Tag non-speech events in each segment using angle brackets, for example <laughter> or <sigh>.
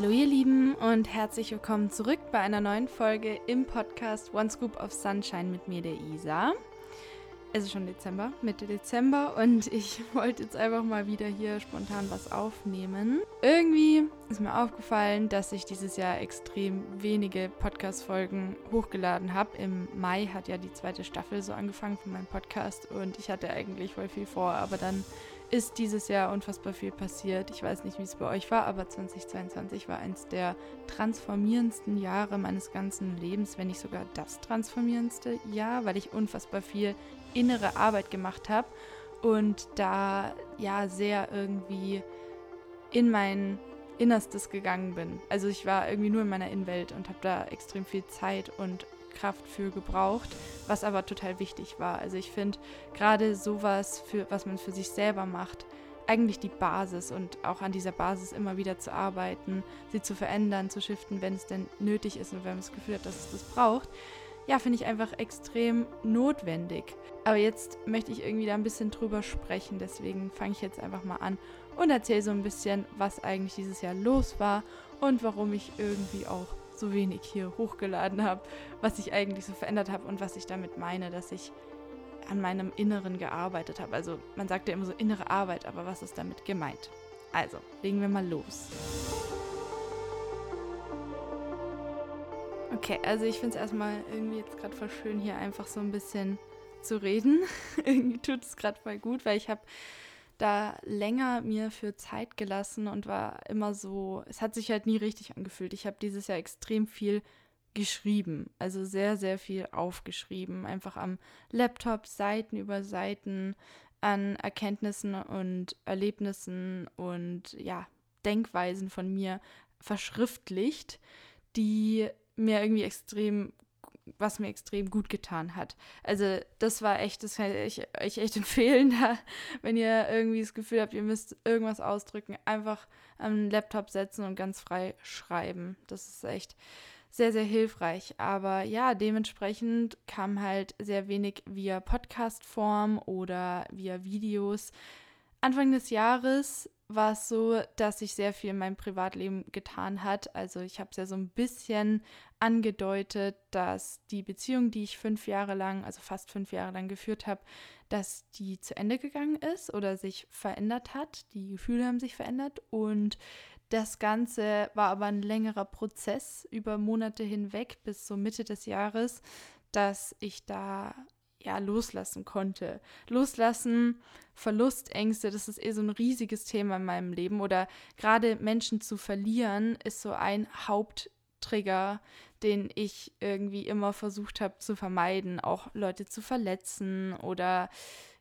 Hallo ihr Lieben und herzlich willkommen zurück bei einer neuen Folge im Podcast One Scoop of Sunshine mit mir, der Isa. Es ist schon Dezember, Mitte Dezember und ich <laughs> wollte jetzt einfach mal wieder hier spontan was aufnehmen. Irgendwie ist mir aufgefallen, dass ich dieses Jahr extrem wenige Podcast-Folgen hochgeladen habe. Im Mai hat ja die zweite Staffel so angefangen von meinem Podcast und ich hatte eigentlich voll viel vor, aber dann ist dieses Jahr unfassbar viel passiert. Ich weiß nicht, wie es bei euch war, aber 2022 war eins der transformierendsten Jahre meines ganzen Lebens, wenn nicht sogar das transformierendste Jahr, weil ich unfassbar viel innere Arbeit gemacht habe und da ja sehr irgendwie in mein Innerstes gegangen bin. Also ich war irgendwie nur in meiner Innenwelt und habe da extrem viel Zeit und Kraft für gebraucht, was aber total wichtig war. Also ich finde gerade sowas, für, was man für sich selber macht, eigentlich die Basis und auch an dieser Basis immer wieder zu arbeiten, sie zu verändern, zu shiften, wenn es denn nötig ist und wenn man das Gefühl hat, dass es das braucht, ja, finde ich einfach extrem notwendig. Aber jetzt möchte ich irgendwie da ein bisschen drüber sprechen, deswegen fange ich jetzt einfach mal an und erzähle so ein bisschen, was eigentlich dieses Jahr los war und warum ich irgendwie auch so wenig hier hochgeladen habe, was ich eigentlich so verändert habe und was ich damit meine, dass ich an meinem Inneren gearbeitet habe. Also man sagt ja immer so innere Arbeit, aber was ist damit gemeint? Also, legen wir mal los. Okay, also ich finde es erstmal irgendwie jetzt gerade voll schön, hier einfach so ein bisschen zu reden. <laughs> irgendwie tut es gerade voll gut, weil ich habe da länger mir für Zeit gelassen und war immer so, es hat sich halt nie richtig angefühlt. Ich habe dieses Jahr extrem viel geschrieben, also sehr, sehr viel aufgeschrieben, einfach am Laptop, Seiten über Seiten an Erkenntnissen und Erlebnissen und ja, Denkweisen von mir verschriftlicht, die mir irgendwie extrem was mir extrem gut getan hat. Also das war echt, das kann ich euch echt <laughs> empfehlen, da, wenn ihr irgendwie das Gefühl habt, ihr müsst irgendwas ausdrücken, einfach am Laptop setzen und ganz frei schreiben. Das ist echt sehr, sehr hilfreich. Aber ja, dementsprechend kam halt sehr wenig via Podcast-Form oder via Videos. Anfang des Jahres war es so, dass sich sehr viel in meinem Privatleben getan hat. Also ich habe es ja so ein bisschen angedeutet, dass die Beziehung, die ich fünf Jahre lang, also fast fünf Jahre lang geführt habe, dass die zu Ende gegangen ist oder sich verändert hat. Die Gefühle haben sich verändert und das Ganze war aber ein längerer Prozess über Monate hinweg bis so Mitte des Jahres, dass ich da ja, loslassen konnte. Loslassen, Verlustängste, das ist eh so ein riesiges Thema in meinem Leben. Oder gerade Menschen zu verlieren, ist so ein Haupttrigger, den ich irgendwie immer versucht habe zu vermeiden. Auch Leute zu verletzen oder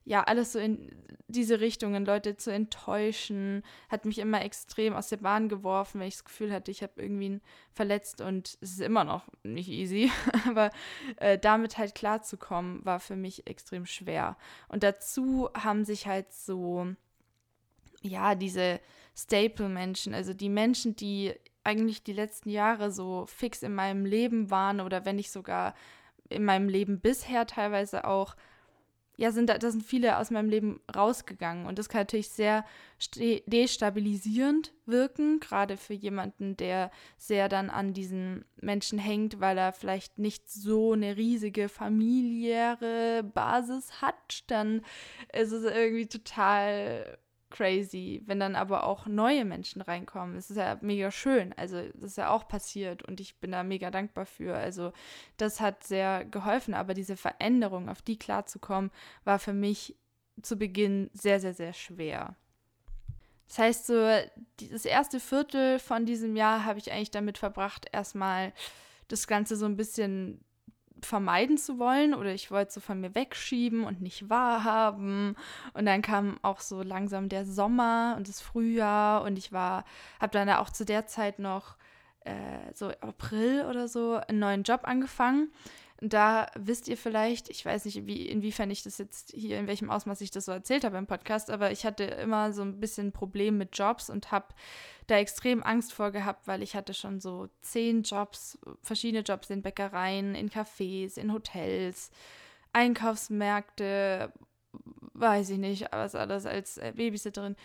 ja, alles so in diese Richtungen, Leute zu enttäuschen, hat mich immer extrem aus der Bahn geworfen, wenn ich das Gefühl hatte, ich habe irgendwie ihn verletzt und es ist immer noch nicht easy, <laughs> aber äh, damit halt klarzukommen, war für mich extrem schwer. Und dazu haben sich halt so, ja, diese Staple-Menschen, also die Menschen, die eigentlich die letzten Jahre so fix in meinem Leben waren oder wenn nicht sogar in meinem Leben bisher teilweise auch ja, sind da, da sind viele aus meinem Leben rausgegangen. Und das kann natürlich sehr destabilisierend wirken, gerade für jemanden, der sehr dann an diesen Menschen hängt, weil er vielleicht nicht so eine riesige familiäre Basis hat. Dann ist es irgendwie total crazy, wenn dann aber auch neue Menschen reinkommen. Es ist ja mega schön. Also, das ist ja auch passiert und ich bin da mega dankbar für. Also, das hat sehr geholfen, aber diese Veränderung, auf die klarzukommen, war für mich zu Beginn sehr, sehr, sehr schwer. Das heißt, so das erste Viertel von diesem Jahr habe ich eigentlich damit verbracht, erstmal das Ganze so ein bisschen vermeiden zu wollen oder ich wollte so von mir wegschieben und nicht wahrhaben. Und dann kam auch so langsam der Sommer und das Frühjahr und ich war, habe dann auch zu der Zeit noch äh, so April oder so einen neuen Job angefangen da wisst ihr vielleicht, ich weiß nicht, wie, inwiefern ich das jetzt hier, in welchem Ausmaß ich das so erzählt habe im Podcast, aber ich hatte immer so ein bisschen ein Problem mit Jobs und habe da extrem Angst vor gehabt, weil ich hatte schon so zehn Jobs, verschiedene Jobs in Bäckereien, in Cafés, in Hotels, Einkaufsmärkte, weiß ich nicht, was alles als Babysitterin.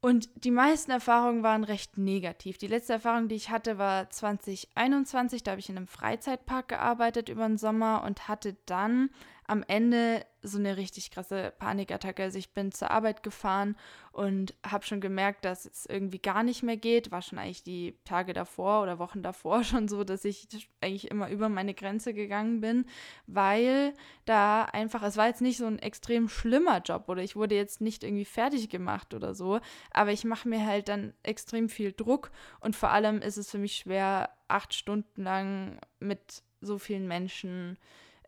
Und die meisten Erfahrungen waren recht negativ. Die letzte Erfahrung, die ich hatte, war 2021. Da habe ich in einem Freizeitpark gearbeitet über den Sommer und hatte dann am Ende so eine richtig krasse Panikattacke. Also ich bin zur Arbeit gefahren und habe schon gemerkt, dass es irgendwie gar nicht mehr geht. War schon eigentlich die Tage davor oder Wochen davor <laughs> schon so, dass ich eigentlich immer über meine Grenze gegangen bin, weil da einfach, es war jetzt nicht so ein extrem schlimmer Job oder ich wurde jetzt nicht irgendwie fertig gemacht oder so, aber ich mache mir halt dann extrem viel Druck und vor allem ist es für mich schwer, acht Stunden lang mit so vielen Menschen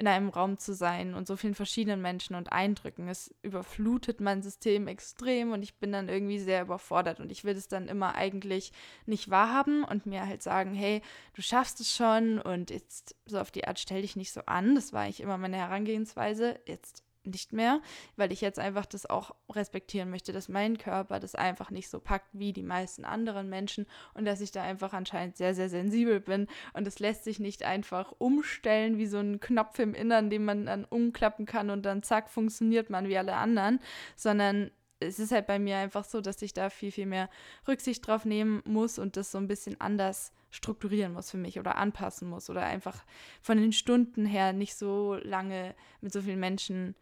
in einem Raum zu sein und so vielen verschiedenen Menschen und Eindrücken. Es überflutet mein System extrem und ich bin dann irgendwie sehr überfordert und ich will es dann immer eigentlich nicht wahrhaben und mir halt sagen, hey, du schaffst es schon und jetzt so auf die Art stell dich nicht so an. Das war eigentlich immer meine Herangehensweise. Jetzt nicht mehr, weil ich jetzt einfach das auch respektieren möchte, dass mein Körper das einfach nicht so packt wie die meisten anderen Menschen und dass ich da einfach anscheinend sehr, sehr sensibel bin. Und es lässt sich nicht einfach umstellen wie so ein Knopf im Innern, den man dann umklappen kann und dann zack, funktioniert man wie alle anderen, sondern es ist halt bei mir einfach so, dass ich da viel, viel mehr Rücksicht drauf nehmen muss und das so ein bisschen anders strukturieren muss für mich oder anpassen muss oder einfach von den Stunden her nicht so lange mit so vielen Menschen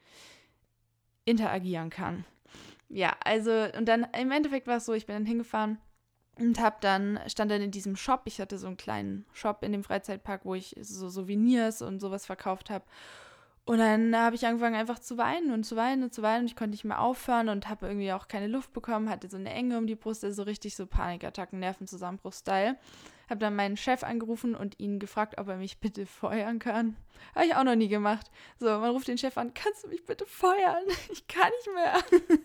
interagieren kann. Ja, also und dann im Endeffekt war es so, ich bin dann hingefahren und hab dann stand dann in diesem Shop, ich hatte so einen kleinen Shop in dem Freizeitpark, wo ich so Souvenirs und sowas verkauft habe. Und dann habe ich angefangen einfach zu weinen und zu weinen und zu weinen und ich konnte nicht mehr aufhören und habe irgendwie auch keine Luft bekommen, hatte so eine Enge um die Brust, also so richtig so Panikattacken, Nervenzusammenbruch-Style. Habe dann meinen Chef angerufen und ihn gefragt, ob er mich bitte feuern kann. Habe ich auch noch nie gemacht. So, man ruft den Chef an, kannst du mich bitte feuern? <laughs> Ich kann nicht mehr.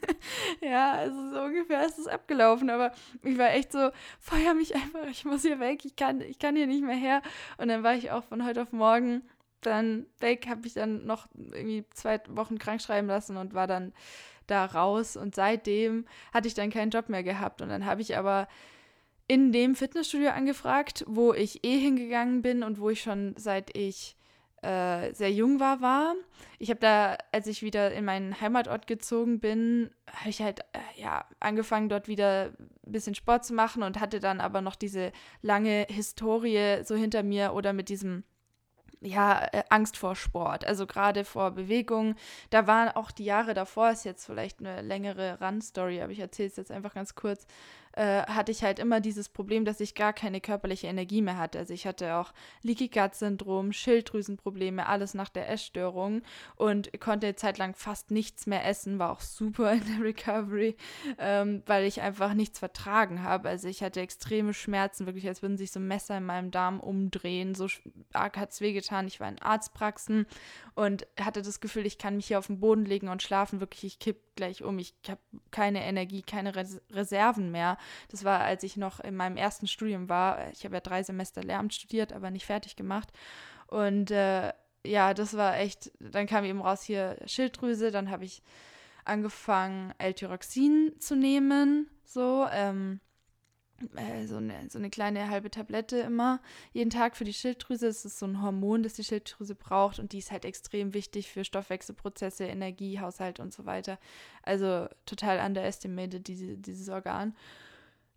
<laughs> ja, also so ungefähr ist es abgelaufen, aber ich war echt so, feuer mich einfach, ich muss hier weg, ich kann, ich kann hier nicht mehr her. Und dann war ich auch von heute auf morgen dann weg, habe ich dann noch irgendwie zwei Wochen krank schreiben lassen und war dann da raus. Und seitdem hatte ich dann keinen Job mehr gehabt. Und dann habe ich aber in dem Fitnessstudio angefragt, wo ich eh hingegangen bin und wo ich schon seit ich äh, sehr jung war, war. Ich habe da, als ich wieder in meinen Heimatort gezogen bin, habe ich halt äh, ja angefangen, dort wieder ein bisschen Sport zu machen und hatte dann aber noch diese lange Historie so hinter mir oder mit diesem ja, äh, Angst vor Sport, also gerade vor Bewegung. Da waren auch die Jahre davor, ist jetzt vielleicht eine längere Run-Story, aber ich erzähle es jetzt einfach ganz kurz, äh, hatte ich halt immer dieses Problem, dass ich gar keine körperliche Energie mehr hatte. Also ich hatte auch Leaky Gut Syndrom, Schilddrüsenprobleme, alles nach der Essstörung und konnte eine Zeit lang fast nichts mehr essen, war auch super <laughs> in der Recovery, ähm, weil ich einfach nichts vertragen habe. Also ich hatte extreme Schmerzen, wirklich als würden sich so Messer in meinem Darm umdrehen. So arg hat es wehgetan. Ich war in Arztpraxen und hatte das Gefühl, ich kann mich hier auf den Boden legen und schlafen. Wirklich, ich kipp gleich um. Ich habe keine Energie, keine Res Reserven mehr. Das war, als ich noch in meinem ersten Studium war. Ich habe ja drei Semester Lehramt studiert, aber nicht fertig gemacht. Und äh, ja, das war echt, dann kam eben raus hier Schilddrüse, dann habe ich angefangen, L-Tyroxin zu nehmen, so, ähm, äh, so, eine, so eine kleine halbe Tablette immer jeden Tag für die Schilddrüse. Es ist so ein Hormon, das die Schilddrüse braucht und die ist halt extrem wichtig für Stoffwechselprozesse, Energiehaushalt und so weiter. Also total underestimated, diese, dieses Organ.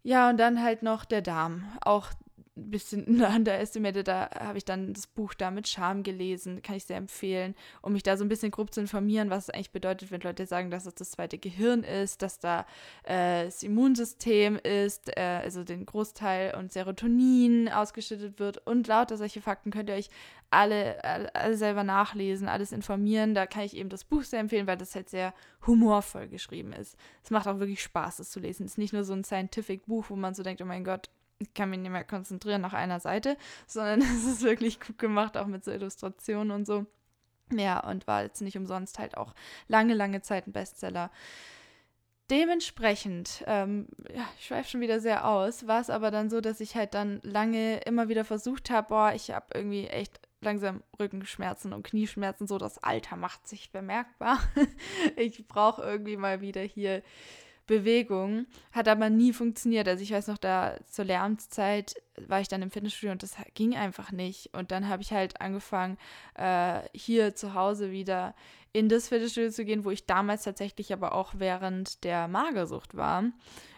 Ja, und dann halt noch der Darm. Auch ein bisschen <laughs> underestimated. Da habe ich dann das Buch da mit Charme gelesen. Kann ich sehr empfehlen, um mich da so ein bisschen grob zu informieren, was es eigentlich bedeutet, wenn Leute sagen, dass es das zweite Gehirn ist, dass da äh, das Immunsystem ist, äh, also den Großteil und Serotonin ausgeschüttet wird und lauter solche Fakten könnt ihr euch alle, alle, selber nachlesen, alles informieren. Da kann ich eben das Buch sehr empfehlen, weil das halt sehr humorvoll geschrieben ist. Es macht auch wirklich Spaß, es zu lesen. Es ist nicht nur so ein Scientific-Buch, wo man so denkt, oh mein Gott, ich kann mich nicht mehr konzentrieren nach einer Seite, <laughs> sondern es ist wirklich gut gemacht, auch mit so Illustrationen und so. Ja, und war jetzt nicht umsonst halt auch lange, lange Zeit ein Bestseller. Dementsprechend, ähm, ja, ich schweife schon wieder sehr aus, war es aber dann so, dass ich halt dann lange immer wieder versucht habe, boah, ich habe irgendwie echt langsam Rückenschmerzen und Knieschmerzen, so das Alter macht sich bemerkbar. <laughs> ich brauche irgendwie mal wieder hier Bewegung. Hat aber nie funktioniert. Also ich weiß noch, da zur Lehramtszeit war ich dann im Fitnessstudio und das ging einfach nicht. Und dann habe ich halt angefangen, äh, hier zu Hause wieder in das Fitnessstudio zu gehen, wo ich damals tatsächlich aber auch während der Magersucht war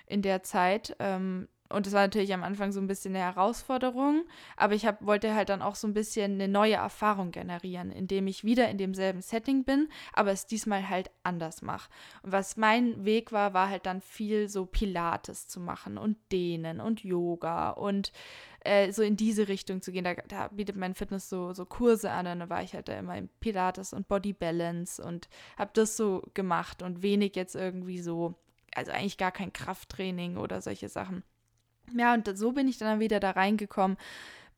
in der Zeit. Ähm, und das war natürlich am Anfang so ein bisschen eine Herausforderung, aber ich hab, wollte halt dann auch so ein bisschen eine neue Erfahrung generieren, indem ich wieder in demselben Setting bin, aber es diesmal halt anders mache. Und was mein Weg war, war halt dann viel so Pilates zu machen und Dehnen und Yoga und äh, so in diese Richtung zu gehen. Da, da, bietet mein Fitness so, so Kurse an und dann war ich halt da immer im Pilates und Body Balance und habe das so gemacht und wenig jetzt irgendwie so, also eigentlich gar kein Krafttraining oder solche Sachen. Ja, und so bin ich dann wieder da reingekommen,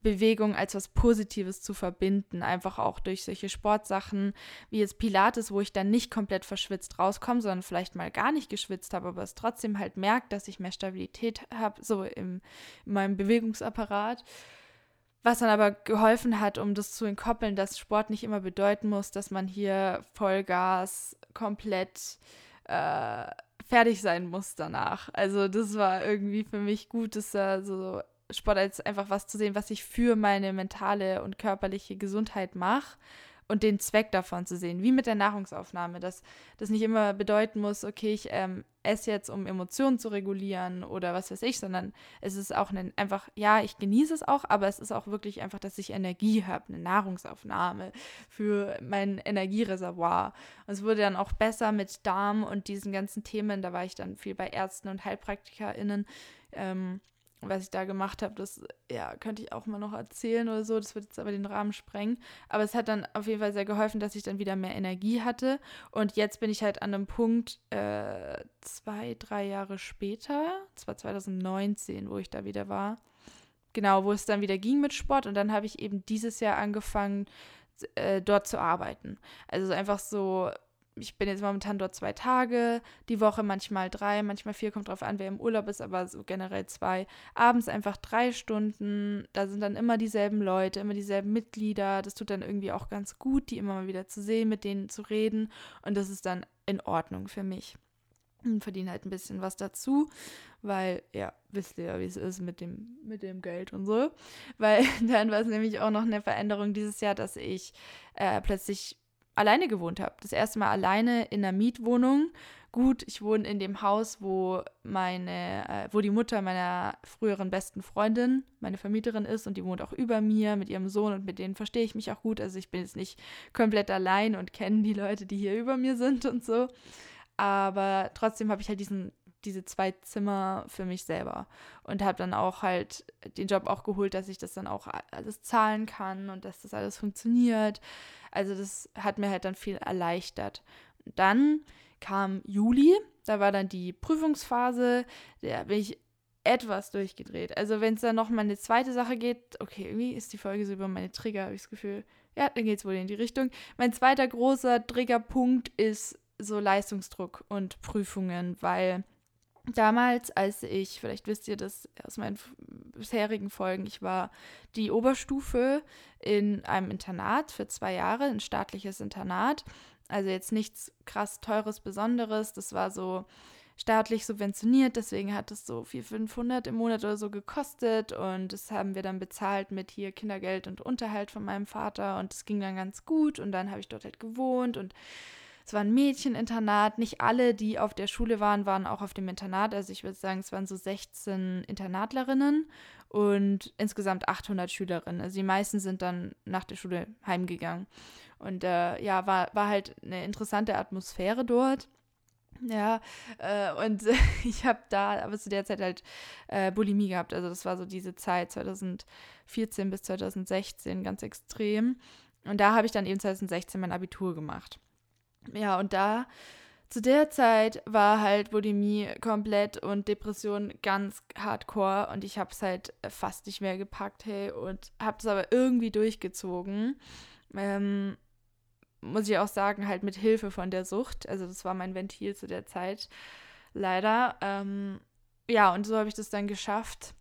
Bewegung als was Positives zu verbinden, einfach auch durch solche Sportsachen wie jetzt Pilates, wo ich dann nicht komplett verschwitzt rauskomme, sondern vielleicht mal gar nicht geschwitzt habe, aber es trotzdem halt merkt, dass ich mehr Stabilität habe, so im, in meinem Bewegungsapparat. Was dann aber geholfen hat, um das zu entkoppeln, dass Sport nicht immer bedeuten muss, dass man hier Vollgas komplett äh, fertig sein muss danach. Also das war irgendwie für mich gut, dass da so Sport als einfach was zu sehen, was ich für meine mentale und körperliche Gesundheit mache und den Zweck davon zu sehen, wie mit der Nahrungsaufnahme, dass das nicht immer bedeuten muss, okay, ich ähm, esse jetzt, um Emotionen zu regulieren oder was weiß ich, sondern es ist auch ein, einfach, ja, ich genieße es auch, aber es ist auch wirklich einfach, dass ich Energie habe, eine Nahrungsaufnahme für mein Energiereservoir. Und es wurde dann auch besser mit Darm und diesen ganzen Themen, da war ich dann viel bei Ärzten und HeilpraktikerInnen, ähm, was ich da gemacht habe, das ja, könnte ich auch mal noch erzählen oder so. Das wird jetzt aber den Rahmen sprengen. Aber es hat dann auf jeden Fall sehr geholfen, dass ich dann wieder mehr Energie hatte. Und jetzt bin ich halt an einem Punkt, äh, zwei, drei Jahre später, das war 2019, wo ich da wieder war. Genau, wo es dann wieder ging mit Sport. Und dann habe ich eben dieses Jahr angefangen, äh, dort zu arbeiten. Also einfach so ich bin jetzt momentan dort zwei Tage die Woche, manchmal drei, manchmal vier, kommt drauf an, wer im Urlaub ist, aber so generell zwei. Abends einfach drei Stunden, da sind dann immer dieselben Leute, immer dieselben Mitglieder. Das tut dann irgendwie auch ganz gut, die immer mal wieder zu sehen, mit denen zu reden und das ist dann in Ordnung für mich. Und verdiene halt ein bisschen was dazu, weil, ja, wisst ihr ja, wie es ist mit dem, mit dem Geld und so. Weil <laughs> dann war es nämlich auch noch eine Veränderung dieses Jahr, dass ich äh, plötzlich alleine gewohnt habe. Das erste Mal alleine in einer Mietwohnung. Gut, ich wohne in dem Haus, wo meine, äh, wo die Mutter meiner früheren besten Freundin, meine Vermieterin ist und die wohnt auch über mir mit ihrem Sohn und mit denen verstehe ich mich auch gut. Also ich bin jetzt nicht komplett allein und kenne die Leute, die hier über mir sind und so. Aber trotzdem habe ich halt diesen diese zwei Zimmer für mich selber und habe dann auch halt den Job auch geholt, dass ich das dann auch alles zahlen kann und dass das alles funktioniert. Also das hat mir halt dann viel erleichtert. Dann kam Juli, da war dann die Prüfungsphase, da bin ich etwas durchgedreht. Also wenn es dann noch mal eine zweite Sache geht, okay, irgendwie ist die Folge so über meine Trigger, habe ich das Gefühl. Ja, dann geht es wohl in die Richtung. Mein zweiter großer Triggerpunkt ist so Leistungsdruck und Prüfungen, weil damals, als ich, vielleicht wisst ihr das aus meinen bisherigen Folgen, ich war die Oberstufe in einem Internat für zwei Jahre, ein staatliches Internat. Also jetzt nichts krass teures, besonderes. Das war so staatlich subventioniert, deswegen hat es so 400, 500 im Monat oder so gekostet und das haben wir dann bezahlt mit hier Kindergeld und Unterhalt von meinem Vater und es ging dann ganz gut und dann habe ich dort halt gewohnt und es war ein Mädcheninternat. Nicht alle, die auf der Schule waren, waren auch auf dem Internat. Also ich würde sagen, es waren so 16 Internatlerinnen und insgesamt 800 Schülerinnen. Also die meisten sind dann nach der Schule heimgegangen. Und äh, ja, war, war halt eine interessante Atmosphäre dort. Ja, äh, und <laughs> ich habe da aber zu der Zeit halt äh, Bulimie gehabt. Also das war so diese Zeit 2014 bis 2016 ganz extrem. Und da habe ich dann eben 2016 mein Abitur gemacht. Ja, und da zu der Zeit war halt Bulimie komplett und Depression ganz hardcore und ich habe es halt fast nicht mehr gepackt, hey, und habe es aber irgendwie durchgezogen. Ähm, muss ich auch sagen, halt mit Hilfe von der Sucht. Also das war mein Ventil zu der Zeit, leider. Ähm, ja, und so habe ich das dann geschafft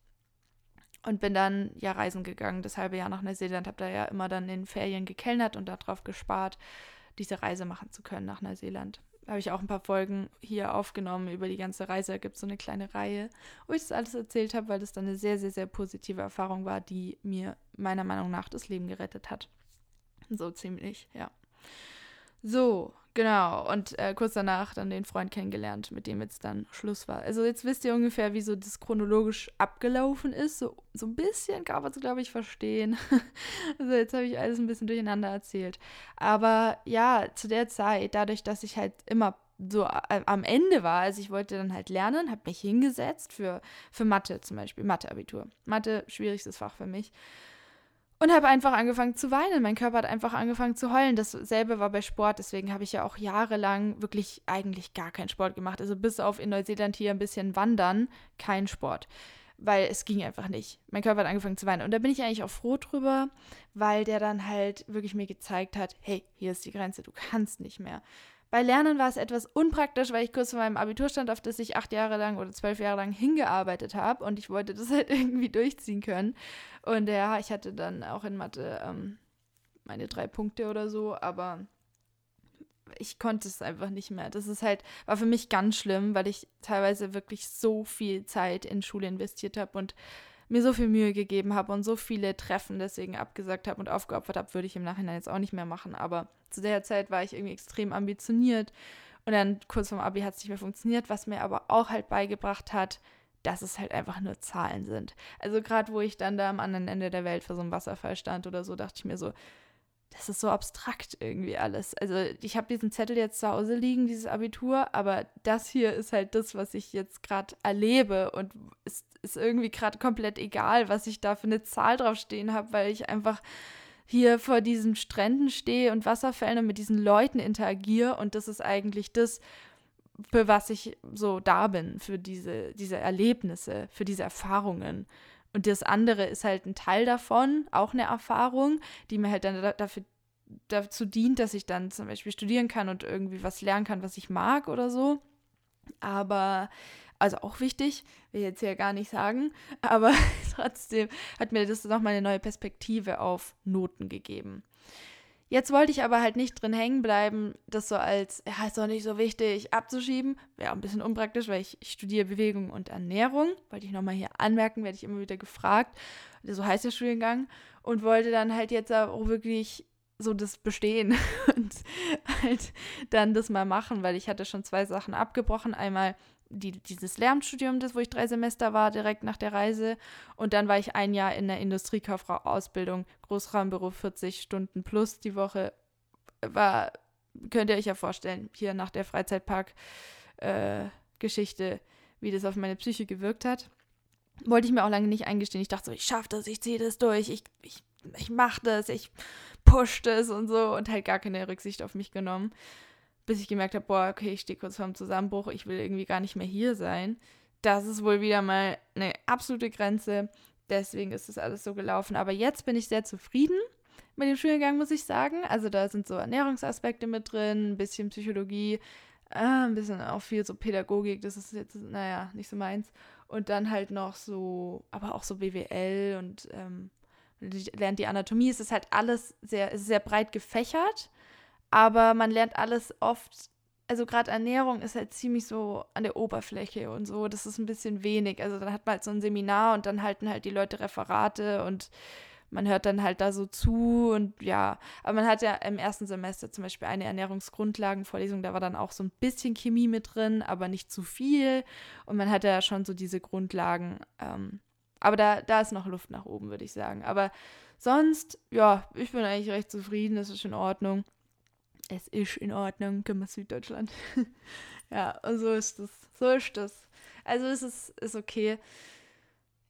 und bin dann ja reisen gegangen, das halbe Jahr nach Neuseeland, habe da ja immer dann in Ferien gekellnert und darauf gespart, diese Reise machen zu können nach Neuseeland. Da habe ich auch ein paar Folgen hier aufgenommen über die ganze Reise. Da gibt es so eine kleine Reihe, wo ich das alles erzählt habe, weil das dann eine sehr, sehr, sehr positive Erfahrung war, die mir meiner Meinung nach das Leben gerettet hat. So ziemlich, ja. So, Genau, und äh, kurz danach dann den Freund kennengelernt, mit dem jetzt dann Schluss war. Also jetzt wisst ihr ungefähr, wie so das chronologisch abgelaufen ist. So, so ein bisschen kann man es, glaube ich, verstehen. <laughs> also jetzt habe ich alles ein bisschen durcheinander erzählt. Aber ja, zu der Zeit, dadurch, dass ich halt immer so äh, am Ende war, also ich wollte dann halt lernen, habe mich hingesetzt für, für Mathe zum Beispiel, Mathe-Abitur. Mathe, schwierigstes Fach für mich. Und habe einfach angefangen zu weinen. Mein Körper hat einfach angefangen zu heulen. Dasselbe war bei Sport. Deswegen habe ich ja auch jahrelang wirklich eigentlich gar keinen Sport gemacht. Also bis auf in Neuseeland hier ein bisschen wandern, kein Sport. Weil es ging einfach nicht. Mein Körper hat angefangen zu weinen. Und da bin ich eigentlich auch froh drüber, weil der dann halt wirklich mir gezeigt hat, hey, hier ist die Grenze, du kannst nicht mehr. Bei Lernen war es etwas unpraktisch, weil ich kurz vor meinem Abitur stand, auf das ich acht Jahre lang oder zwölf Jahre lang hingearbeitet habe und ich wollte das halt <laughs> irgendwie durchziehen können. Und ja, ich hatte dann auch in Mathe ähm, meine drei Punkte oder so, aber ich konnte es einfach nicht mehr. Das ist halt, war für mich ganz schlimm, weil ich teilweise wirklich so viel Zeit in Schule investiert habe und mir so viel Mühe gegeben habe und so viele Treffen deswegen abgesagt habe und aufgeopfert habe, würde ich im Nachhinein jetzt auch nicht mehr machen. Aber zu der Zeit war ich irgendwie extrem ambitioniert und dann kurz vorm Abi hat es nicht mehr funktioniert, was mir aber auch halt beigebracht hat, dass es halt einfach nur Zahlen sind. Also gerade wo ich dann da am anderen Ende der Welt vor so einem Wasserfall stand oder so, dachte ich mir so, das ist so abstrakt irgendwie alles. Also ich habe diesen Zettel jetzt zu Hause liegen, dieses Abitur, aber das hier ist halt das, was ich jetzt gerade erlebe und es ist irgendwie gerade komplett egal, was ich da für eine Zahl draufstehen habe, weil ich einfach hier vor diesen Stränden stehe und Wasserfällen und mit diesen Leuten interagiere und das ist eigentlich das, für was ich so da bin, für diese, diese Erlebnisse, für diese Erfahrungen. Und das andere ist halt ein Teil davon, auch eine Erfahrung, die mir halt dann dafür, dazu dient, dass ich dann zum Beispiel studieren kann und irgendwie was lernen kann, was ich mag oder so. Aber, also auch wichtig, will ich jetzt hier gar nicht sagen, <laughs> aber <laughs> trotzdem hat mir das nochmal eine neue Perspektive auf Noten gegeben. Jetzt wollte ich aber halt nicht drin hängen bleiben, das so als, ja, ist doch nicht so wichtig, abzuschieben. Wäre ein bisschen unpraktisch, weil ich, ich studiere Bewegung und Ernährung. Wollte ich nochmal hier anmerken, werde ich immer wieder gefragt. So heißt der Studiengang. Und wollte dann halt jetzt auch wirklich so das bestehen <laughs> und halt dann das mal machen, weil ich hatte schon zwei Sachen abgebrochen. Einmal die, dieses Lehramtsstudium, das, wo ich drei Semester war, direkt nach der Reise. Und dann war ich ein Jahr in der Industriekauffrau-Ausbildung, Großraumbüro 40 Stunden plus die Woche. War, könnt ihr euch ja vorstellen, hier nach der Freizeitpark-Geschichte, äh, wie das auf meine Psyche gewirkt hat. Wollte ich mir auch lange nicht eingestehen. Ich dachte so, ich schaffe das, ich ziehe das durch, ich, ich, ich mache das, ich push das und so und halt gar keine Rücksicht auf mich genommen bis ich gemerkt habe, boah, okay, ich stehe kurz vorm Zusammenbruch, ich will irgendwie gar nicht mehr hier sein. Das ist wohl wieder mal eine absolute Grenze. Deswegen ist das alles so gelaufen. Aber jetzt bin ich sehr zufrieden mit dem Studiengang, muss ich sagen. Also da sind so Ernährungsaspekte mit drin, ein bisschen Psychologie, äh, ein bisschen auch viel so Pädagogik. Das ist jetzt, naja, nicht so meins. Und dann halt noch so, aber auch so BWL und ähm, lernt die Anatomie. Es ist halt alles sehr, sehr breit gefächert aber man lernt alles oft, also gerade Ernährung ist halt ziemlich so an der Oberfläche und so, das ist ein bisschen wenig. Also dann hat man halt so ein Seminar und dann halten halt die Leute Referate und man hört dann halt da so zu und ja, aber man hat ja im ersten Semester zum Beispiel eine Ernährungsgrundlagenvorlesung, da war dann auch so ein bisschen Chemie mit drin, aber nicht zu viel und man hat ja schon so diese Grundlagen. Ähm, aber da, da ist noch Luft nach oben, würde ich sagen. Aber sonst, ja, ich bin eigentlich recht zufrieden, das ist in Ordnung es ist in Ordnung, können wir Süddeutschland. <laughs> ja, und so ist das. So ist das. Also es ist, ist okay.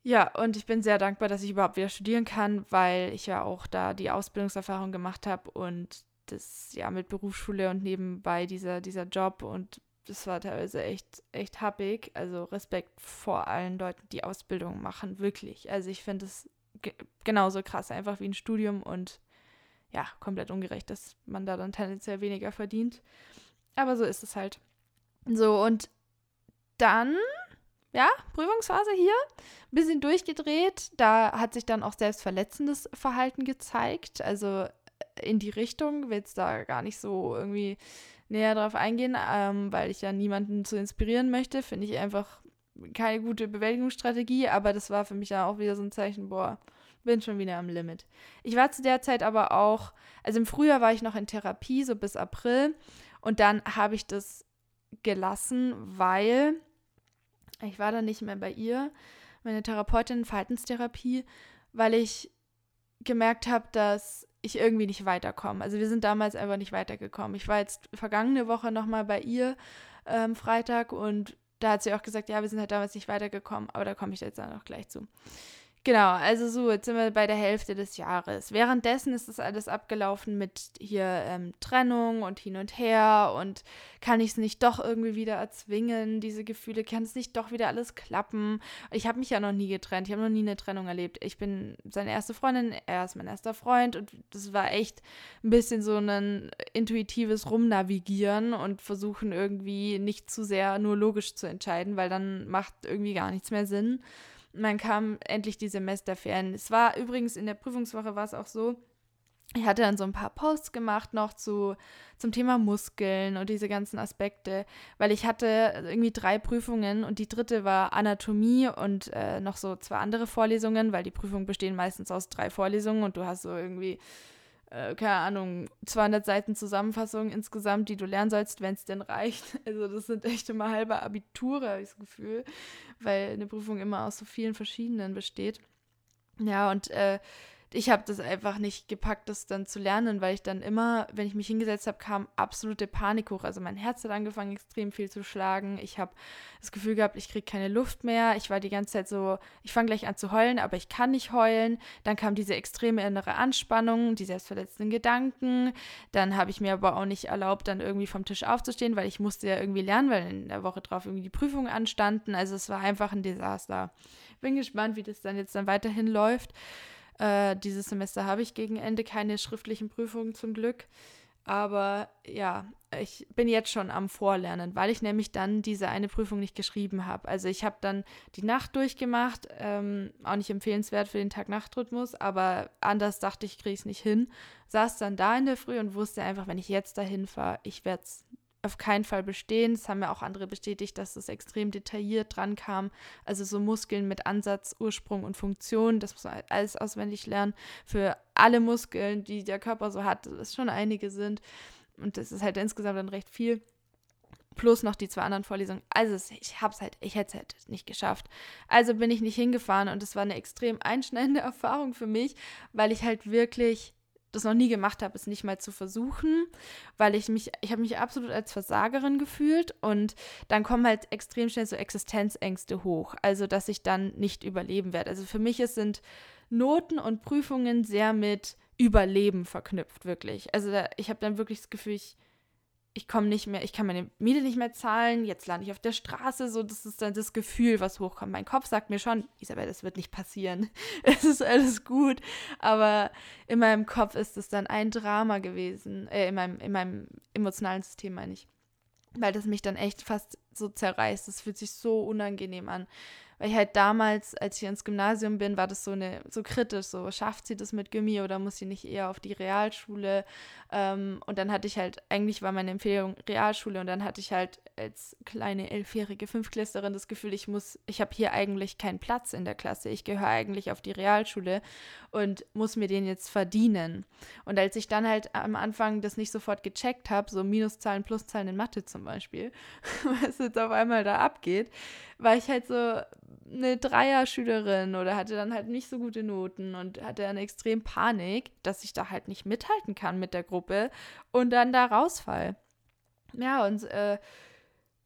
Ja, und ich bin sehr dankbar, dass ich überhaupt wieder studieren kann, weil ich ja auch da die Ausbildungserfahrung gemacht habe und das ja mit Berufsschule und nebenbei dieser, dieser Job und das war teilweise echt, echt happig. Also Respekt vor allen Leuten, die Ausbildung machen, wirklich. Also ich finde es genauso krass, einfach wie ein Studium und ja, komplett ungerecht, dass man da dann tendenziell weniger verdient. Aber so ist es halt. So, und dann, ja, Prüfungsphase hier, ein bisschen durchgedreht. Da hat sich dann auch selbstverletzendes Verhalten gezeigt. Also in die Richtung, will jetzt da gar nicht so irgendwie näher drauf eingehen, ähm, weil ich ja niemanden zu inspirieren möchte. Finde ich einfach keine gute Bewältigungsstrategie, aber das war für mich ja auch wieder so ein Zeichen, boah, bin schon wieder am Limit. Ich war zu der Zeit aber auch, also im Frühjahr war ich noch in Therapie, so bis April. Und dann habe ich das gelassen, weil ich war dann nicht mehr bei ihr, meine Therapeutin Verhaltenstherapie, weil ich gemerkt habe, dass ich irgendwie nicht weiterkomme. Also wir sind damals einfach nicht weitergekommen. Ich war jetzt vergangene Woche nochmal bei ihr ähm, Freitag und da hat sie auch gesagt, ja, wir sind halt damals nicht weitergekommen, aber da komme ich jetzt dann noch gleich zu. Genau, also so, jetzt sind wir bei der Hälfte des Jahres. Währenddessen ist das alles abgelaufen mit hier ähm, Trennung und hin und her und kann ich es nicht doch irgendwie wieder erzwingen, diese Gefühle, kann es nicht doch wieder alles klappen. Ich habe mich ja noch nie getrennt, ich habe noch nie eine Trennung erlebt. Ich bin seine erste Freundin, er ist mein erster Freund und das war echt ein bisschen so ein intuitives Rumnavigieren und versuchen irgendwie nicht zu sehr nur logisch zu entscheiden, weil dann macht irgendwie gar nichts mehr Sinn man kam endlich die Semesterferien. Es war übrigens in der Prüfungswoche war es auch so, ich hatte dann so ein paar Posts gemacht noch zu, zum Thema Muskeln und diese ganzen Aspekte, weil ich hatte irgendwie drei Prüfungen und die dritte war Anatomie und äh, noch so zwei andere Vorlesungen, weil die Prüfungen bestehen meistens aus drei Vorlesungen und du hast so irgendwie äh, keine Ahnung, 200 Seiten Zusammenfassung insgesamt, die du lernen sollst, wenn es denn reicht. <laughs> Also das sind echt immer halbe Abiture, habe ich das Gefühl, weil eine Prüfung immer aus so vielen verschiedenen besteht. Ja, und äh, ich habe das einfach nicht gepackt, das dann zu lernen, weil ich dann immer, wenn ich mich hingesetzt habe, kam absolute Panik hoch. Also mein Herz hat angefangen, extrem viel zu schlagen. Ich habe das Gefühl gehabt, ich kriege keine Luft mehr. Ich war die ganze Zeit so, ich fange gleich an zu heulen, aber ich kann nicht heulen. Dann kam diese extreme innere Anspannung, die selbstverletzenden Gedanken. Dann habe ich mir aber auch nicht erlaubt, dann irgendwie vom Tisch aufzustehen, weil ich musste ja irgendwie lernen, weil in der Woche drauf irgendwie die Prüfungen anstanden. Also es war einfach ein Desaster. Bin gespannt, wie das dann jetzt dann weiterhin läuft. Äh, dieses Semester habe ich gegen Ende keine schriftlichen Prüfungen zum Glück. Aber ja, ich bin jetzt schon am Vorlernen, weil ich nämlich dann diese eine Prüfung nicht geschrieben habe. Also ich habe dann die Nacht durchgemacht, ähm, auch nicht empfehlenswert für den Tag-Nacht-Rhythmus, aber anders dachte ich, kriege es nicht hin. Saß dann da in der Früh und wusste einfach, wenn ich jetzt dahin fahre, ich werde es auf keinen Fall bestehen. Das haben ja auch andere bestätigt, dass es extrem detailliert dran kam. Also so Muskeln mit Ansatz, Ursprung und Funktion, das muss man alles auswendig lernen. Für alle Muskeln, die der Körper so hat, das schon einige sind. Und das ist halt insgesamt dann recht viel. Plus noch die zwei anderen Vorlesungen. Also ich habe es halt, ich hätte es halt nicht geschafft. Also bin ich nicht hingefahren und es war eine extrem einschneidende <laughs> Erfahrung für mich, weil ich halt wirklich das noch nie gemacht habe, es nicht mal zu versuchen, weil ich mich, ich habe mich absolut als Versagerin gefühlt und dann kommen halt extrem schnell so Existenzängste hoch, also dass ich dann nicht überleben werde. Also für mich ist, sind Noten und Prüfungen sehr mit Überleben verknüpft, wirklich. Also da, ich habe dann wirklich das Gefühl, ich ich komme nicht mehr, ich kann meine Miete nicht mehr zahlen, jetzt lande ich auf der Straße, so das ist dann das Gefühl, was hochkommt. Mein Kopf sagt mir schon, Isabel, das wird nicht passieren. <laughs> es ist alles gut, aber in meinem Kopf ist es dann ein Drama gewesen, äh, in meinem in meinem emotionalen System meine ich, weil das mich dann echt fast so zerreißt. Das fühlt sich so unangenehm an weil ich halt damals, als ich ins Gymnasium bin, war das so eine so kritisch, so schafft sie das mit Gimmi oder muss sie nicht eher auf die Realschule? Ähm, und dann hatte ich halt, eigentlich war meine Empfehlung Realschule und dann hatte ich halt als kleine elfjährige Fünftklässlerin das Gefühl, ich muss, ich habe hier eigentlich keinen Platz in der Klasse, ich gehöre eigentlich auf die Realschule und muss mir den jetzt verdienen. Und als ich dann halt am Anfang das nicht sofort gecheckt habe, so Minuszahlen, Pluszahlen in Mathe zum Beispiel, <laughs> was jetzt auf einmal da abgeht, war ich halt so eine Dreier-Schülerin oder hatte dann halt nicht so gute Noten und hatte dann extrem Panik, dass ich da halt nicht mithalten kann mit der Gruppe und dann da rausfall. Ja, und äh,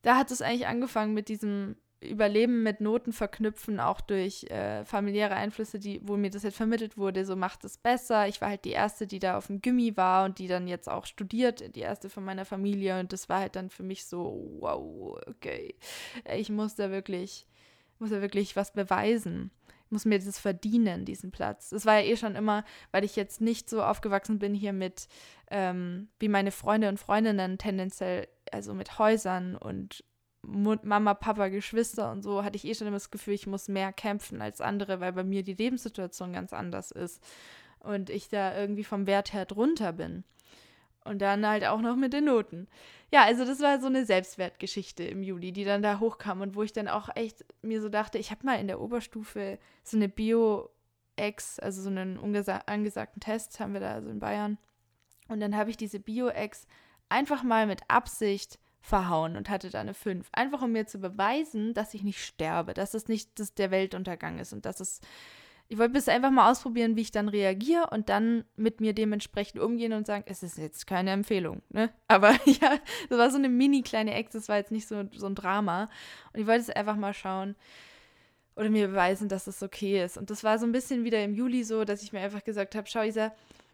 da hat es eigentlich angefangen mit diesem Überleben mit Noten verknüpfen, auch durch äh, familiäre Einflüsse, die, wo mir das halt vermittelt wurde, so macht es besser. Ich war halt die Erste, die da auf dem Gimmi war und die dann jetzt auch studiert, die erste von meiner Familie. Und das war halt dann für mich so, wow, okay. Ich muss da wirklich, muss da wirklich was beweisen. Ich muss mir das verdienen, diesen Platz. Das war ja eh schon immer, weil ich jetzt nicht so aufgewachsen bin hier mit, ähm, wie meine Freunde und Freundinnen tendenziell, also mit Häusern und Mama, Papa, Geschwister und so, hatte ich eh schon immer das Gefühl, ich muss mehr kämpfen als andere, weil bei mir die Lebenssituation ganz anders ist und ich da irgendwie vom Wert her drunter bin. Und dann halt auch noch mit den Noten. Ja, also das war so eine Selbstwertgeschichte im Juli, die dann da hochkam und wo ich dann auch echt mir so dachte, ich habe mal in der Oberstufe so eine Bio-Ex, also so einen angesagten Test haben wir da also in Bayern. Und dann habe ich diese Bio-Ex einfach mal mit Absicht verhauen und hatte da eine 5. Einfach um mir zu beweisen, dass ich nicht sterbe, dass es nicht dass der Weltuntergang ist und dass es. Ich wollte bis einfach mal ausprobieren, wie ich dann reagiere und dann mit mir dementsprechend umgehen und sagen, es ist jetzt keine Empfehlung, ne? Aber <laughs> ja, das war so eine mini kleine Ex, das war jetzt nicht so, so ein Drama. Und ich wollte es einfach mal schauen oder mir beweisen, dass es okay ist. Und das war so ein bisschen wieder im Juli so, dass ich mir einfach gesagt habe, schau Isa,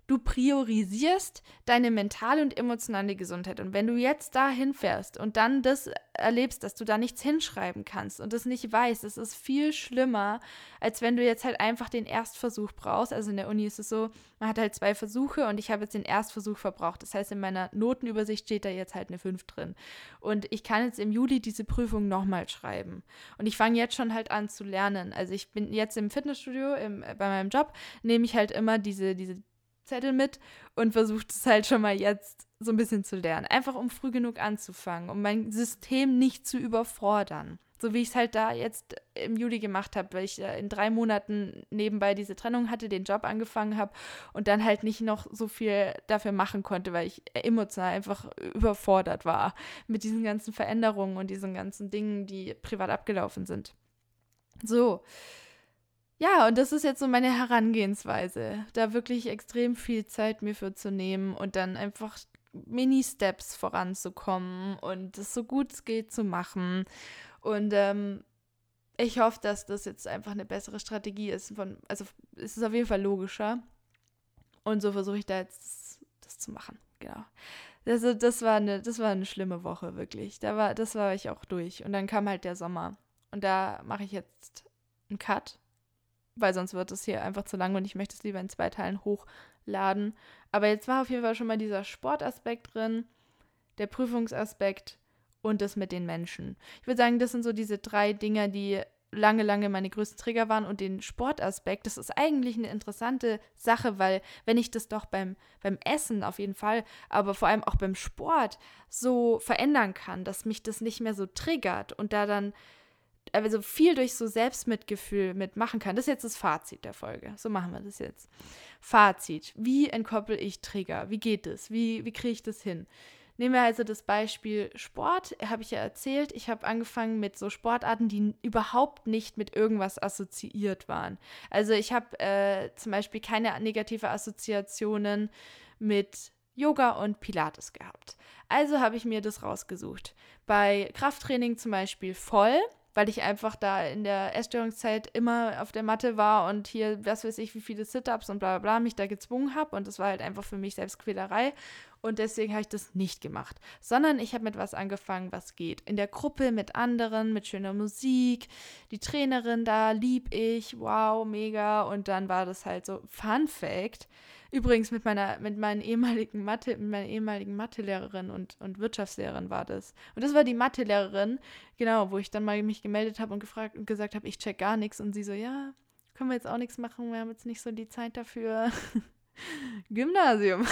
du priorisierst deine mentale und emotionale Gesundheit. Und wenn du jetzt da hinfährst und dann das erlebst, dass du da nichts hinschreiben kannst und das nicht weißt, das ist viel schlimmer, als wenn du jetzt halt einfach den Erstversuch brauchst. Also in der Uni ist es so, man hat halt zwei Versuche und ich habe jetzt den Erstversuch verbraucht. Das heißt, in meiner Notenübersicht steht da jetzt halt eine 5 drin. Und ich kann jetzt im Juli diese Prüfung nochmal schreiben. Und ich fange jetzt schon halt an zu lernen. Also ich bin jetzt im Fitnessstudio, im, bei meinem Job, nehme ich halt immer diese, diese Zettel mit und versucht es halt schon mal jetzt so ein bisschen zu lernen. Einfach um früh genug anzufangen, um mein System nicht zu überfordern. So wie ich es halt da jetzt im Juli gemacht habe, weil ich in drei Monaten nebenbei diese Trennung hatte, den Job angefangen habe und dann halt nicht noch so viel dafür machen konnte, weil ich emotional einfach überfordert war mit diesen ganzen Veränderungen und diesen ganzen Dingen, die privat abgelaufen sind. So, ja, und das ist jetzt so meine Herangehensweise, da wirklich extrem viel Zeit mir für zu nehmen und dann einfach Mini-Steps voranzukommen und es so gut es geht zu machen. Und ähm, ich hoffe, dass das jetzt einfach eine bessere Strategie ist. Von, also es ist auf jeden Fall logischer. Und so versuche ich da jetzt das zu machen. Genau. Also das war eine, das war eine schlimme Woche, wirklich. Da war, das war ich auch durch. Und dann kam halt der Sommer. Und da mache ich jetzt einen Cut weil sonst wird es hier einfach zu lang und ich möchte es lieber in zwei Teilen hochladen. Aber jetzt war auf jeden Fall schon mal dieser Sportaspekt drin, der Prüfungsaspekt und das mit den Menschen. Ich würde sagen, das sind so diese drei Dinge, die lange, lange meine größten Trigger waren und den Sportaspekt, das ist eigentlich eine interessante Sache, weil wenn ich das doch beim, beim Essen auf jeden Fall, aber vor allem auch beim Sport so verändern kann, dass mich das nicht mehr so triggert und da dann also viel durch so Selbstmitgefühl mitmachen kann. Das ist jetzt das Fazit der Folge. So machen wir das jetzt. Fazit. Wie entkoppel ich Trigger? Wie geht es? Wie, wie kriege ich das hin? Nehmen wir also das Beispiel Sport, habe ich ja erzählt. Ich habe angefangen mit so Sportarten, die überhaupt nicht mit irgendwas assoziiert waren. Also ich habe äh, zum Beispiel keine negative Assoziationen mit Yoga und Pilates gehabt. Also habe ich mir das rausgesucht. Bei Krafttraining zum Beispiel voll weil ich einfach da in der Essstörungszeit immer auf der Matte war und hier, was weiß ich, wie viele Sit-Ups und bla bla bla mich da gezwungen habe. Und das war halt einfach für mich Selbstquälerei. Und deswegen habe ich das nicht gemacht, sondern ich habe mit was angefangen, was geht. In der Gruppe mit anderen, mit schöner Musik. Die Trainerin da lieb ich, wow, mega. Und dann war das halt so Fun Fact. Übrigens mit meiner, mit meinen ehemaligen Mathe, mit meiner ehemaligen Mathelehrerin und, und Wirtschaftslehrerin war das. Und das war die Mathelehrerin, genau, wo ich dann mal mich gemeldet habe und gefragt und gesagt habe, ich check gar nichts. Und sie so, ja, können wir jetzt auch nichts machen, wir haben jetzt nicht so die Zeit dafür. <laughs> Gymnasium.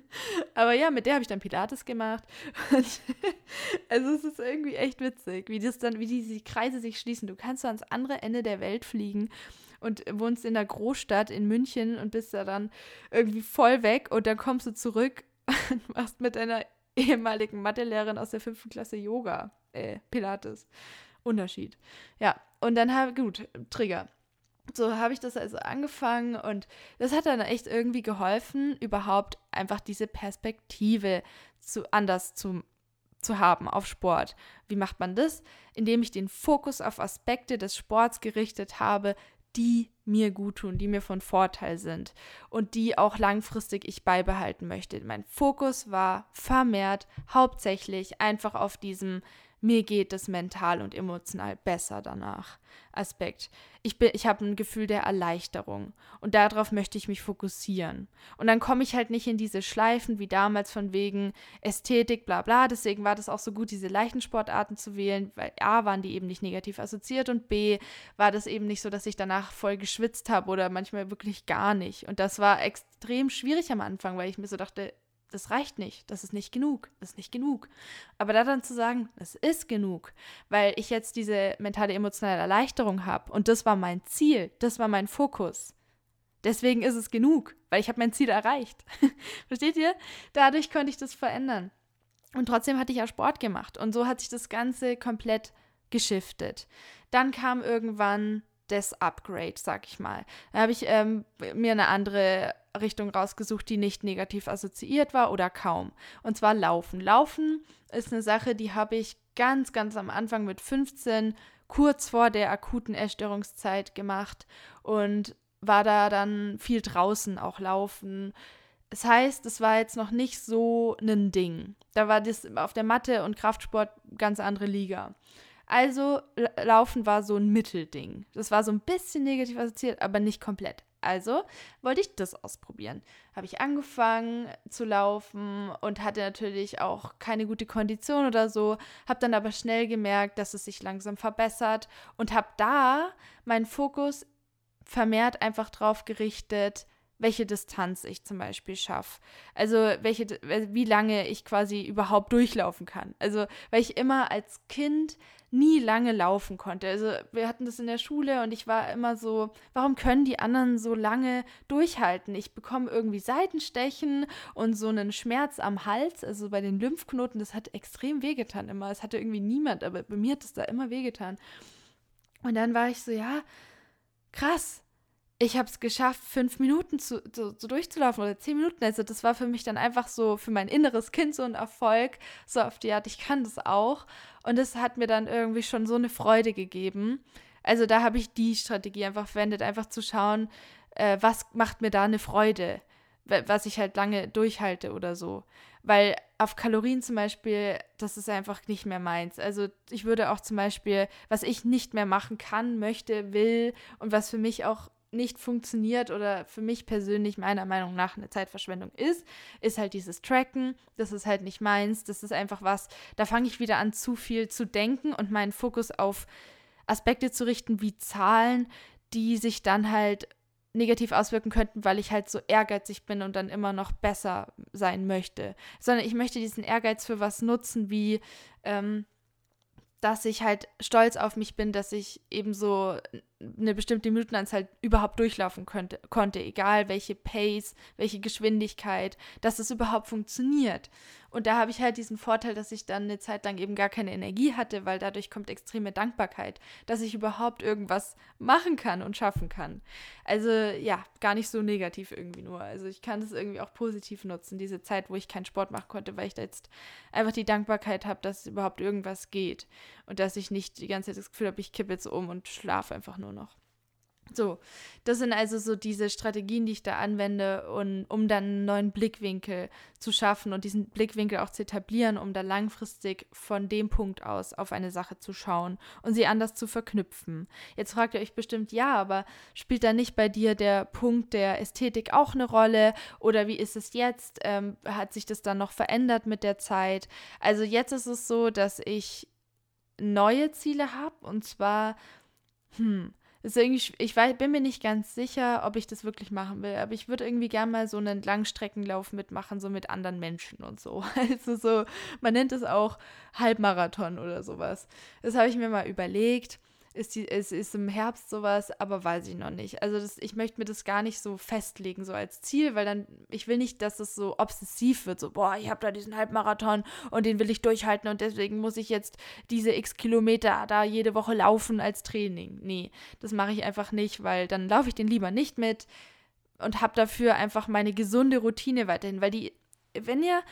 <laughs> Aber ja, mit der habe ich dann Pilates gemacht. <laughs> also es ist irgendwie echt witzig, wie das dann, wie diese Kreise sich schließen. Du kannst ans andere Ende der Welt fliegen und wohnst in der Großstadt in München und bist da dann irgendwie voll weg und dann kommst du zurück und <laughs> machst mit deiner ehemaligen Mathelehrerin aus der fünften Klasse Yoga, äh, Pilates. Unterschied. Ja, und dann habe, gut, Trigger. So habe ich das also angefangen und das hat dann echt irgendwie geholfen, überhaupt einfach diese Perspektive zu, anders zu, zu haben auf Sport. Wie macht man das? Indem ich den Fokus auf Aspekte des Sports gerichtet habe, die mir gut tun, die mir von Vorteil sind und die auch langfristig ich beibehalten möchte. Mein Fokus war vermehrt hauptsächlich einfach auf diesem mir geht es mental und emotional besser danach. Aspekt. Ich, ich habe ein Gefühl der Erleichterung und darauf möchte ich mich fokussieren. Und dann komme ich halt nicht in diese Schleifen wie damals von wegen Ästhetik, bla bla. Deswegen war das auch so gut, diese leichten Sportarten zu wählen, weil A waren die eben nicht negativ assoziiert und B war das eben nicht so, dass ich danach voll geschwitzt habe oder manchmal wirklich gar nicht. Und das war extrem schwierig am Anfang, weil ich mir so dachte, das reicht nicht, das ist nicht genug, das ist nicht genug. Aber da dann zu sagen, es ist genug, weil ich jetzt diese mentale emotionale Erleichterung habe und das war mein Ziel, das war mein Fokus. Deswegen ist es genug, weil ich habe mein Ziel erreicht. <laughs> Versteht ihr? Dadurch konnte ich das verändern. Und trotzdem hatte ich ja Sport gemacht. Und so hat sich das Ganze komplett geschiftet. Dann kam irgendwann das Upgrade, sag ich mal. Da habe ich ähm, mir eine andere Richtung rausgesucht, die nicht negativ assoziiert war oder kaum. Und zwar Laufen. Laufen ist eine Sache, die habe ich ganz, ganz am Anfang mit 15, kurz vor der akuten Essstörungszeit gemacht und war da dann viel draußen auch laufen. Das heißt, es war jetzt noch nicht so ein Ding. Da war das auf der Matte und Kraftsport ganz andere Liga. Also Laufen war so ein Mittelding. Das war so ein bisschen negativ assoziiert, aber nicht komplett. Also wollte ich das ausprobieren. Habe ich angefangen zu laufen und hatte natürlich auch keine gute Kondition oder so. Habe dann aber schnell gemerkt, dass es sich langsam verbessert und habe da meinen Fokus vermehrt einfach drauf gerichtet, welche Distanz ich zum Beispiel schaffe. Also welche, wie lange ich quasi überhaupt durchlaufen kann. Also weil ich immer als Kind nie lange laufen konnte. Also wir hatten das in der Schule und ich war immer so, warum können die anderen so lange durchhalten? Ich bekomme irgendwie Seitenstechen und so einen Schmerz am Hals, also bei den Lymphknoten, das hat extrem wehgetan immer. Es hatte irgendwie niemand, aber bei mir hat es da immer wehgetan. Und dann war ich so, ja, krass, ich habe es geschafft, fünf Minuten zu, so, so, durchzulaufen oder zehn Minuten. Also das war für mich dann einfach so für mein inneres Kind so ein Erfolg, so auf die Art, ich kann das auch. Und es hat mir dann irgendwie schon so eine Freude gegeben. Also da habe ich die Strategie einfach verwendet, einfach zu schauen, äh, was macht mir da eine Freude, was ich halt lange durchhalte oder so. Weil auf Kalorien zum Beispiel, das ist einfach nicht mehr meins. Also ich würde auch zum Beispiel, was ich nicht mehr machen kann, möchte, will und was für mich auch nicht funktioniert oder für mich persönlich meiner Meinung nach eine Zeitverschwendung ist, ist halt dieses Tracken. Das ist halt nicht meins. Das ist einfach was, da fange ich wieder an, zu viel zu denken und meinen Fokus auf Aspekte zu richten wie Zahlen, die sich dann halt negativ auswirken könnten, weil ich halt so ehrgeizig bin und dann immer noch besser sein möchte. Sondern ich möchte diesen Ehrgeiz für was nutzen, wie ähm, dass ich halt stolz auf mich bin, dass ich eben so eine bestimmte Minutenanzahl überhaupt durchlaufen könnte, konnte, egal welche Pace, welche Geschwindigkeit, dass es überhaupt funktioniert. Und da habe ich halt diesen Vorteil, dass ich dann eine Zeit lang eben gar keine Energie hatte, weil dadurch kommt extreme Dankbarkeit, dass ich überhaupt irgendwas machen kann und schaffen kann. Also ja, gar nicht so negativ irgendwie nur. Also ich kann das irgendwie auch positiv nutzen, diese Zeit, wo ich keinen Sport machen konnte, weil ich da jetzt einfach die Dankbarkeit habe, dass überhaupt irgendwas geht und dass ich nicht die ganze Zeit das Gefühl habe, ich kippe jetzt um und schlafe einfach nur noch. So, das sind also so diese Strategien, die ich da anwende, und, um dann einen neuen Blickwinkel zu schaffen und diesen Blickwinkel auch zu etablieren, um da langfristig von dem Punkt aus auf eine Sache zu schauen und sie anders zu verknüpfen. Jetzt fragt ihr euch bestimmt, ja, aber spielt da nicht bei dir der Punkt der Ästhetik auch eine Rolle? Oder wie ist es jetzt? Ähm, hat sich das dann noch verändert mit der Zeit? Also jetzt ist es so, dass ich neue Ziele habe und zwar, hm, ist irgendwie, ich weiß, bin mir nicht ganz sicher, ob ich das wirklich machen will, aber ich würde irgendwie gerne mal so einen Langstreckenlauf mitmachen, so mit anderen Menschen und so. <laughs> Also so, man nennt es auch Halbmarathon oder sowas. Das habe ich mir mal überlegt ist, die, ist, ist im Herbst sowas, aber weiß ich noch nicht. Also das, ich möchte mir das gar nicht so festlegen, so als Ziel, weil dann, ich will nicht, dass es so obsessiv wird, so, boah, ich habe da diesen Halbmarathon und den will ich durchhalten und deswegen muss ich jetzt diese x Kilometer da jede Woche laufen als Training. Nee, das mache ich einfach nicht, weil dann laufe ich den lieber nicht mit und habe dafür einfach meine gesunde Routine weiterhin, weil die, wenn ihr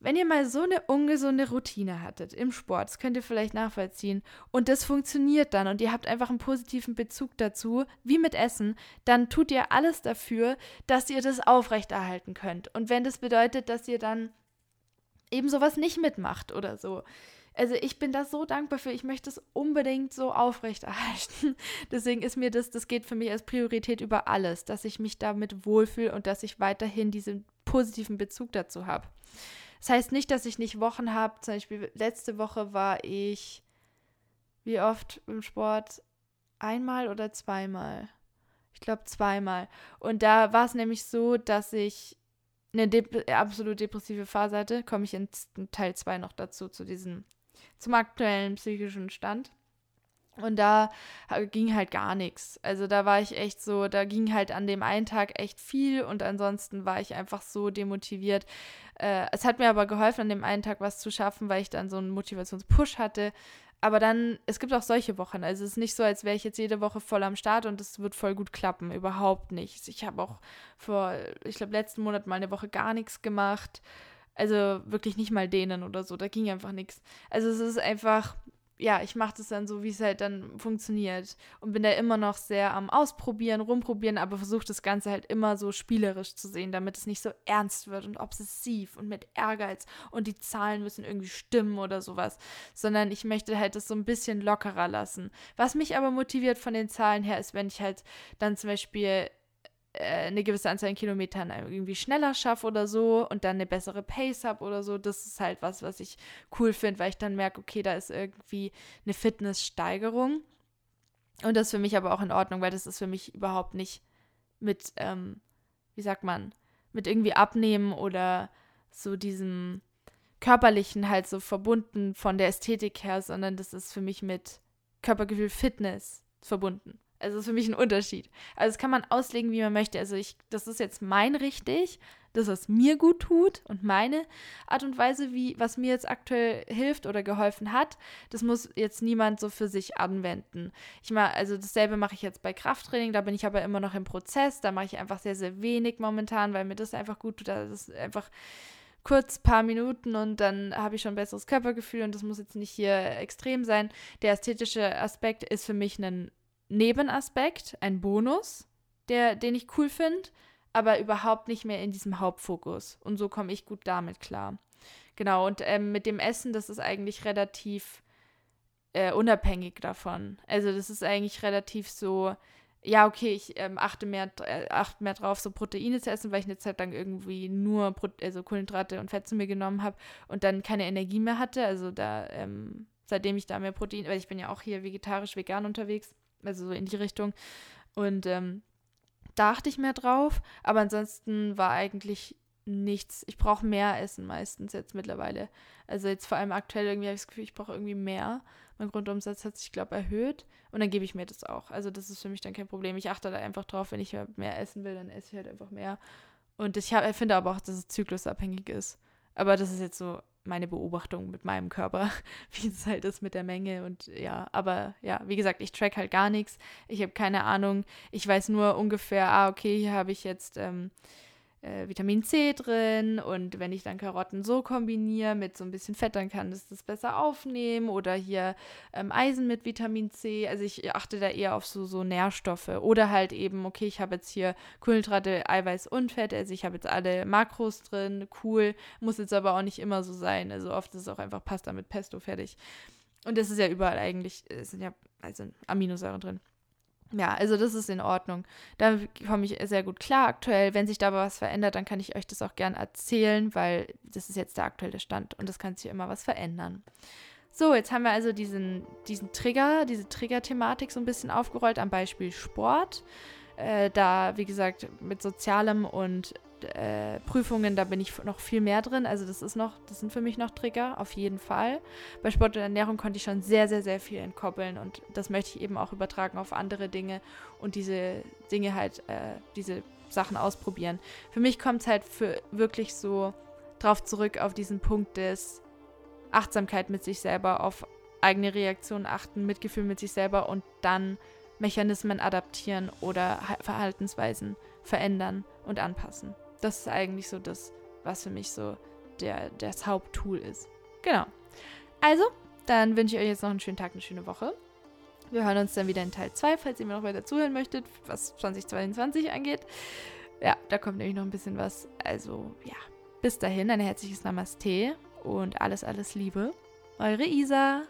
wenn ihr mal so eine ungesunde Routine hattet im Sport, das könnt ihr vielleicht nachvollziehen, und das funktioniert dann und ihr habt einfach einen positiven Bezug dazu, wie mit Essen, dann tut ihr alles dafür, dass ihr das aufrechterhalten könnt. Und wenn das bedeutet, dass ihr dann eben sowas nicht mitmacht oder so. Also ich bin da so dankbar für, ich möchte es unbedingt so aufrechterhalten. <laughs> Deswegen ist mir das, das geht für mich als Priorität über alles, dass ich mich damit wohlfühle und dass ich weiterhin diesen positiven Bezug dazu habe. Das heißt nicht, dass ich nicht Wochen habe. Zum Beispiel letzte Woche war ich wie oft im Sport? Einmal oder zweimal? Ich glaube zweimal. Und da war es nämlich so, dass ich eine dep absolut depressive Phase hatte. Komme ich in Teil 2 noch dazu, zu diesem, zum aktuellen psychischen Stand. Und da ging halt gar nichts. Also da war ich echt so, da ging halt an dem einen Tag echt viel und ansonsten war ich einfach so demotiviert. Äh, es hat mir aber geholfen, an dem einen Tag was zu schaffen, weil ich dann so einen Motivationspush hatte. Aber dann, es gibt auch solche Wochen. Also es ist nicht so, als wäre ich jetzt jede Woche voll am Start und es wird voll gut klappen. Überhaupt nicht. Ich habe auch vor, ich glaube, letzten Monat mal eine Woche gar nichts gemacht. Also wirklich nicht mal denen oder so. Da ging einfach nichts. Also es ist einfach, ja, ich mache das dann so, wie es halt dann funktioniert. Und bin da immer noch sehr am Ausprobieren, rumprobieren, aber versuche das Ganze halt immer so spielerisch zu sehen, damit es nicht so ernst wird und obsessiv und mit Ehrgeiz und die Zahlen müssen irgendwie stimmen oder sowas. Sondern ich möchte halt das so ein bisschen lockerer lassen. Was mich aber motiviert von den Zahlen her ist, wenn ich halt dann zum Beispiel eine gewisse Anzahl an Kilometern irgendwie schneller schaffe oder so und dann eine bessere Pace habe oder so. Das ist halt was, was ich cool finde, weil ich dann merke, okay, da ist irgendwie eine Fitnesssteigerung. Und das ist für mich aber auch in Ordnung, weil das ist für mich überhaupt nicht mit, ähm, wie sagt man, mit irgendwie abnehmen oder so diesem körperlichen halt so verbunden von der Ästhetik her, sondern das ist für mich mit Körpergefühl Fitness verbunden. Also ist für mich ein Unterschied. Also das kann man auslegen, wie man möchte. Also ich, das ist jetzt mein richtig, das, was mir gut tut und meine Art und Weise, wie, was mir jetzt aktuell hilft oder geholfen hat. Das muss jetzt niemand so für sich anwenden. Ich mache, also dasselbe mache ich jetzt bei Krafttraining, da bin ich aber immer noch im Prozess. Da mache ich einfach sehr, sehr wenig momentan, weil mir das einfach gut tut. Das ist einfach kurz paar Minuten und dann habe ich schon ein besseres Körpergefühl und das muss jetzt nicht hier extrem sein. Der ästhetische Aspekt ist für mich ein Nebenaspekt, ein Bonus, der, den ich cool finde, aber überhaupt nicht mehr in diesem Hauptfokus. Und so komme ich gut damit klar. Genau, und ähm, mit dem Essen, das ist eigentlich relativ äh, unabhängig davon. Also das ist eigentlich relativ so, ja, okay, ich ähm, achte, mehr, äh, achte mehr drauf, so Proteine zu essen, weil ich eine Zeit lang irgendwie nur Pro also Kohlenhydrate und Fett zu mir genommen habe und dann keine Energie mehr hatte. Also da, ähm, seitdem ich da mehr Protein, weil ich bin ja auch hier vegetarisch, vegan unterwegs, also so in die Richtung. Und ähm, da achte ich mehr drauf, aber ansonsten war eigentlich nichts. Ich brauche mehr Essen meistens jetzt mittlerweile. Also jetzt vor allem aktuell irgendwie habe ich das Gefühl, ich brauche irgendwie mehr. Mein Grundumsatz hat sich, glaube ich, erhöht und dann gebe ich mir das auch. Also das ist für mich dann kein Problem. Ich achte da einfach drauf, wenn ich mehr essen will, dann esse ich halt einfach mehr. Und ich hab, finde aber auch, dass es zyklusabhängig ist. Aber das ist jetzt so meine Beobachtung mit meinem Körper, <laughs> wie es halt ist mit der Menge und ja, aber ja, wie gesagt, ich track halt gar nichts. Ich habe keine Ahnung. Ich weiß nur ungefähr, ah, okay, hier habe ich jetzt ähm, äh, Vitamin C drin und wenn ich dann Karotten so kombiniere mit so ein bisschen Fett, dann kann es das besser aufnehmen oder hier ähm, Eisen mit Vitamin C. Also ich achte da eher auf so, so Nährstoffe oder halt eben, okay, ich habe jetzt hier Kohlenhydrate, Eiweiß und Fett, also ich habe jetzt alle Makros drin, cool, muss jetzt aber auch nicht immer so sein. Also oft ist es auch einfach Pasta mit Pesto fertig. Und das ist ja überall eigentlich, es sind ja also Aminosäuren drin. Ja, also das ist in Ordnung. Da komme ich sehr gut klar aktuell. Wenn sich da aber was verändert, dann kann ich euch das auch gern erzählen, weil das ist jetzt der aktuelle Stand und das kann sich immer was verändern. So, jetzt haben wir also diesen, diesen Trigger, diese Trigger-Thematik so ein bisschen aufgerollt am Beispiel Sport. Äh, da, wie gesagt, mit Sozialem und äh, Prüfungen, da bin ich noch viel mehr drin. Also das ist noch, das sind für mich noch Trigger, auf jeden Fall. Bei Sport und Ernährung konnte ich schon sehr, sehr, sehr viel entkoppeln und das möchte ich eben auch übertragen auf andere Dinge und diese Dinge halt, äh, diese Sachen ausprobieren. Für mich kommt es halt für wirklich so drauf zurück auf diesen Punkt des Achtsamkeit mit sich selber, auf eigene Reaktionen achten, Mitgefühl mit sich selber und dann Mechanismen adaptieren oder Verhaltensweisen verändern und anpassen. Das ist eigentlich so das, was für mich so der, das Haupttool ist. Genau. Also, dann wünsche ich euch jetzt noch einen schönen Tag, eine schöne Woche. Wir hören uns dann wieder in Teil 2, falls ihr mir noch weiter zuhören möchtet, was 2022 angeht. Ja, da kommt nämlich noch ein bisschen was. Also, ja. Bis dahin, ein herzliches Namaste und alles, alles Liebe. Eure Isa.